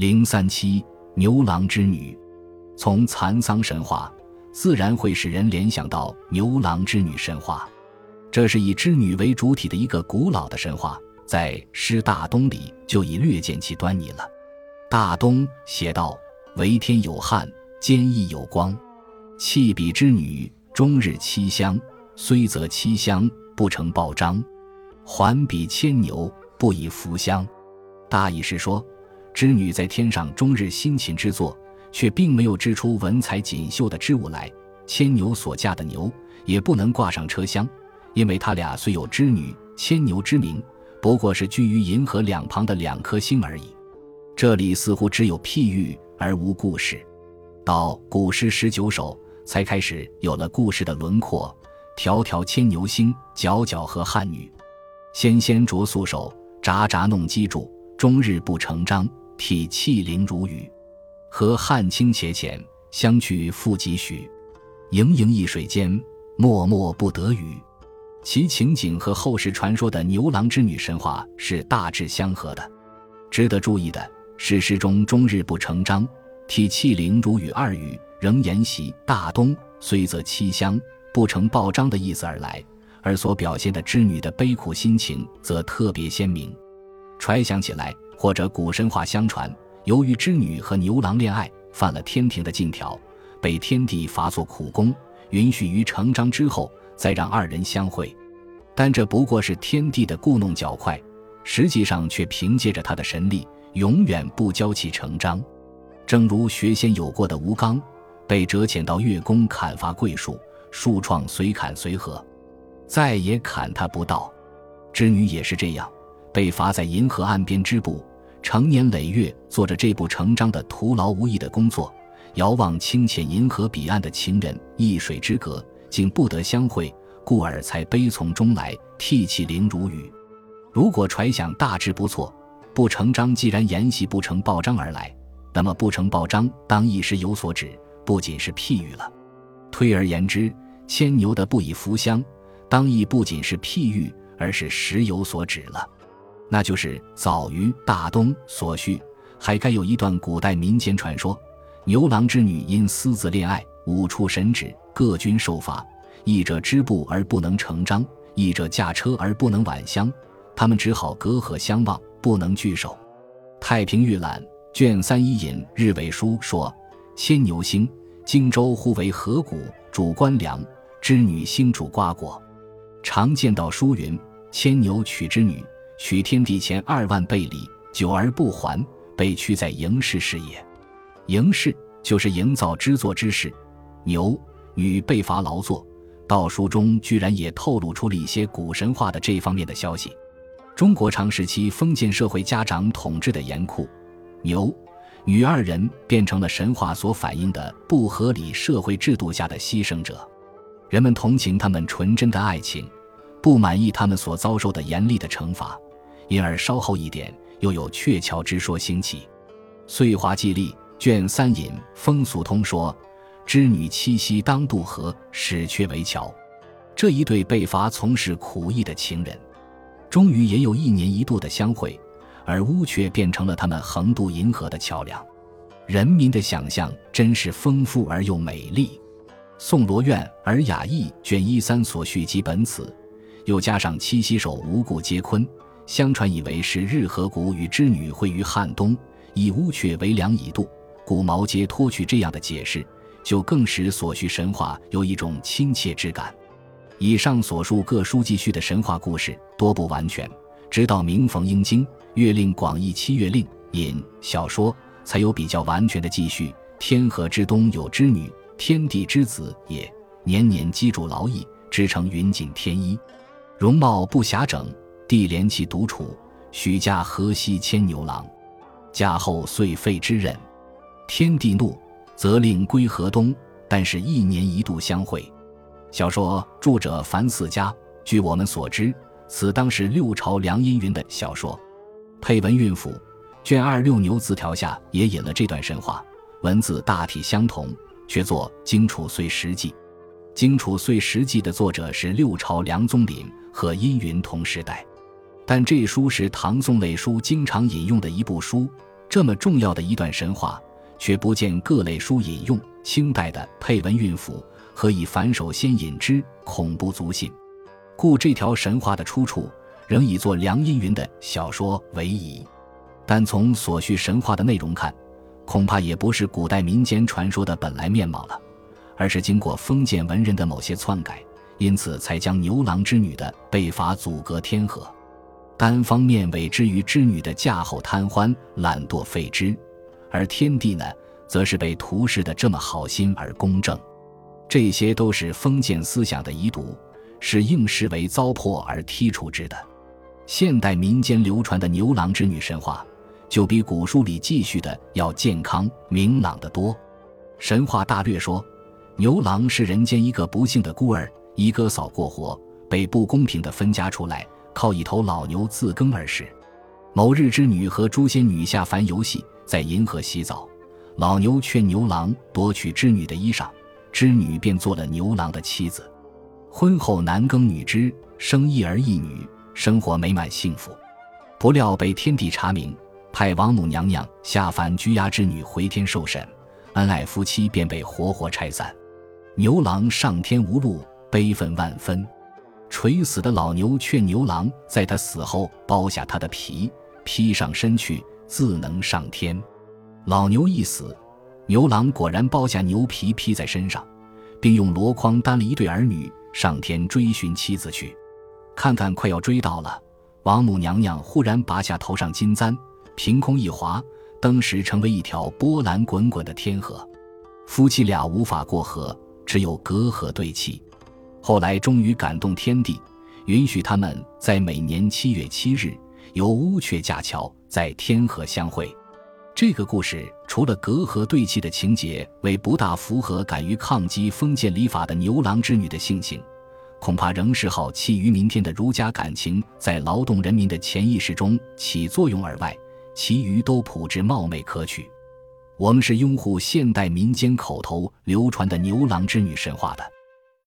零三七牛郎织女，从蚕桑神话，自然会使人联想到牛郎织女神话。这是以织女为主体的一个古老的神话，在《诗大东》里就已略见其端倪了。大东写道：“为天有汉，坚毅有光，弃彼织女，终日栖香。虽则栖香，不成报章。还比牵牛，不以扶香。”大意是说。织女在天上终日辛勤织作，却并没有织出文采锦绣的织物来。牵牛所驾的牛也不能挂上车厢，因为他俩虽有织女、牵牛之名，不过是居于银河两旁的两颗星而已。这里似乎只有譬喻而无故事。到古诗十九首才开始有了故事的轮廓：条条牵牛星，皎皎河汉女。纤纤擢素手，札札弄机杼。终日不成章。体气凌如雨，河汉清且浅，相去复几许？盈盈一水间，脉脉不得语。其情景和后世传说的牛郎织女神话是大致相合的。值得注意的是，诗中“终日不成章，体气凌如雨”二语仍沿袭大东虽则凄香，不成报章的意思而来，而所表现的织女的悲苦心情则特别鲜明。揣想起来。或者古神话相传，由于织女和牛郎恋爱，犯了天庭的禁条，被天帝罚做苦工，允许于成章之后再让二人相会。但这不过是天帝的故弄较快，实际上却凭借着他的神力，永远不教其成章。正如学仙有过的吴刚，被折遣到月宫砍伐桂树，树创随砍随合，再也砍他不到。织女也是这样，被罚在银河岸边织布。成年累月做着这部成章的徒劳无益的工作，遥望清浅银河彼岸的情人，一水之隔竟不得相会，故而才悲从中来，涕泣零如雨。如果揣想大致不错，不成章既然沿袭不成报章而来，那么不成报章当一时有所指，不仅是譬喻了。推而言之，牵牛的不以扶香，当亦不仅是譬喻，而是实有所指了。那就是早于大东所叙，还该有一段古代民间传说：牛郎织女因私自恋爱，五处神旨，各军受罚。一者织布而不能成章，一者驾车而不能挽香，他们只好隔河相望，不能聚首。《太平御览》卷三一引日伪书说：“牵牛星，荆州呼为河谷，主官粮；织女星主瓜果。”常见到书云：“牵牛取织女。”取天地前二万倍礼，久而不还，被屈在营事事也。营事就是营造织作之事。牛女被罚劳作，道书中居然也透露出了一些古神话的这方面的消息。中国长时期封建社会家长统治的严酷，牛女二人变成了神话所反映的不合理社会制度下的牺牲者。人们同情他们纯真的爱情，不满意他们所遭受的严厉的惩罚。因而稍后一点，又有鹊桥之说兴起，《岁华记历》卷三引风俗通说：“织女七夕当渡河，使鹊为桥。”这一对被罚从事苦役的情人，终于也有一年一度的相会，而乌鹊变成了他们横渡银河的桥梁。人民的想象真是丰富而又美丽。宋罗苑尔雅意卷一三所续及本此，又加上七夕手无故皆坤。相传以为是日河谷与织女会于汉东，以乌鹊为梁以渡，故毛皆托取这样的解释，就更使所叙神话有一种亲切之感。以上所述各书记叙的神话故事多不完全，直到明冯英经《月令广义七月令》引小说，才有比较完全的记叙。天河之东有织女，天地之子也，年年积筑劳役，织成云锦天衣，容貌不暇整。帝怜其独处，许嫁河西牵牛郎。嫁后遂废之任。天帝怒，责令归河东，但是一年一度相会。小说著者樊四家。据我们所知，此当是六朝梁阴云的小说。配文韵府卷二六牛字条下也引了这段神话，文字大体相同，却作《荆楚岁时记》。《荆楚岁时记》的作者是六朝梁宗懔，和阴云同时代。但这书是唐宋类书经常引用的一部书，这么重要的一段神话，却不见各类书引用。清代的配文韵符何以反手先引之，恐不足信。故这条神话的出处仍以作梁荫云的小说为宜。但从所叙神话的内容看，恐怕也不是古代民间传说的本来面貌了，而是经过封建文人的某些篡改，因此才将牛郎织女的被罚阻隔天河。单方面委之于织女的嫁后贪欢懒惰废之，而天帝呢，则是被图示的这么好心而公正，这些都是封建思想的遗毒，是应视为糟粕而剔除之的。现代民间流传的牛郎织女神话，就比古书里记叙的要健康明朗得多。神话大略说，牛郎是人间一个不幸的孤儿，一哥嫂过活，被不公平的分家出来。靠一头老牛自耕而食。某日，织女和诛仙女下凡游戏，在银河洗澡。老牛劝牛郎夺取织女的衣裳，织女便做了牛郎的妻子。婚后男耕女织，生一儿一女，生活美满幸福。不料被天帝查明，派王母娘娘下凡拘押织女回天受审，恩爱夫妻便被活活拆散。牛郎上天无路，悲愤万分。垂死的老牛劝牛郎，在他死后剥下他的皮，披上身去，自能上天。老牛一死，牛郎果然剥下牛皮披在身上，并用箩筐担了一对儿女上天追寻妻子去。看看快要追到了，王母娘娘忽然拔下头上金簪，凭空一划，登时成为一条波澜滚滚的天河。夫妻俩无法过河，只有隔河对泣。后来终于感动天地，允许他们在每年七月七日由乌鹊架桥在天河相会。这个故事除了隔河对泣的情节为不大符合敢于抗击封建礼法的牛郎织女的性情，恐怕仍是好气于民天的儒家感情在劳动人民的潜意识中起作用而外，其余都朴质貌美可取。我们是拥护现代民间口头流传的牛郎织女神话的。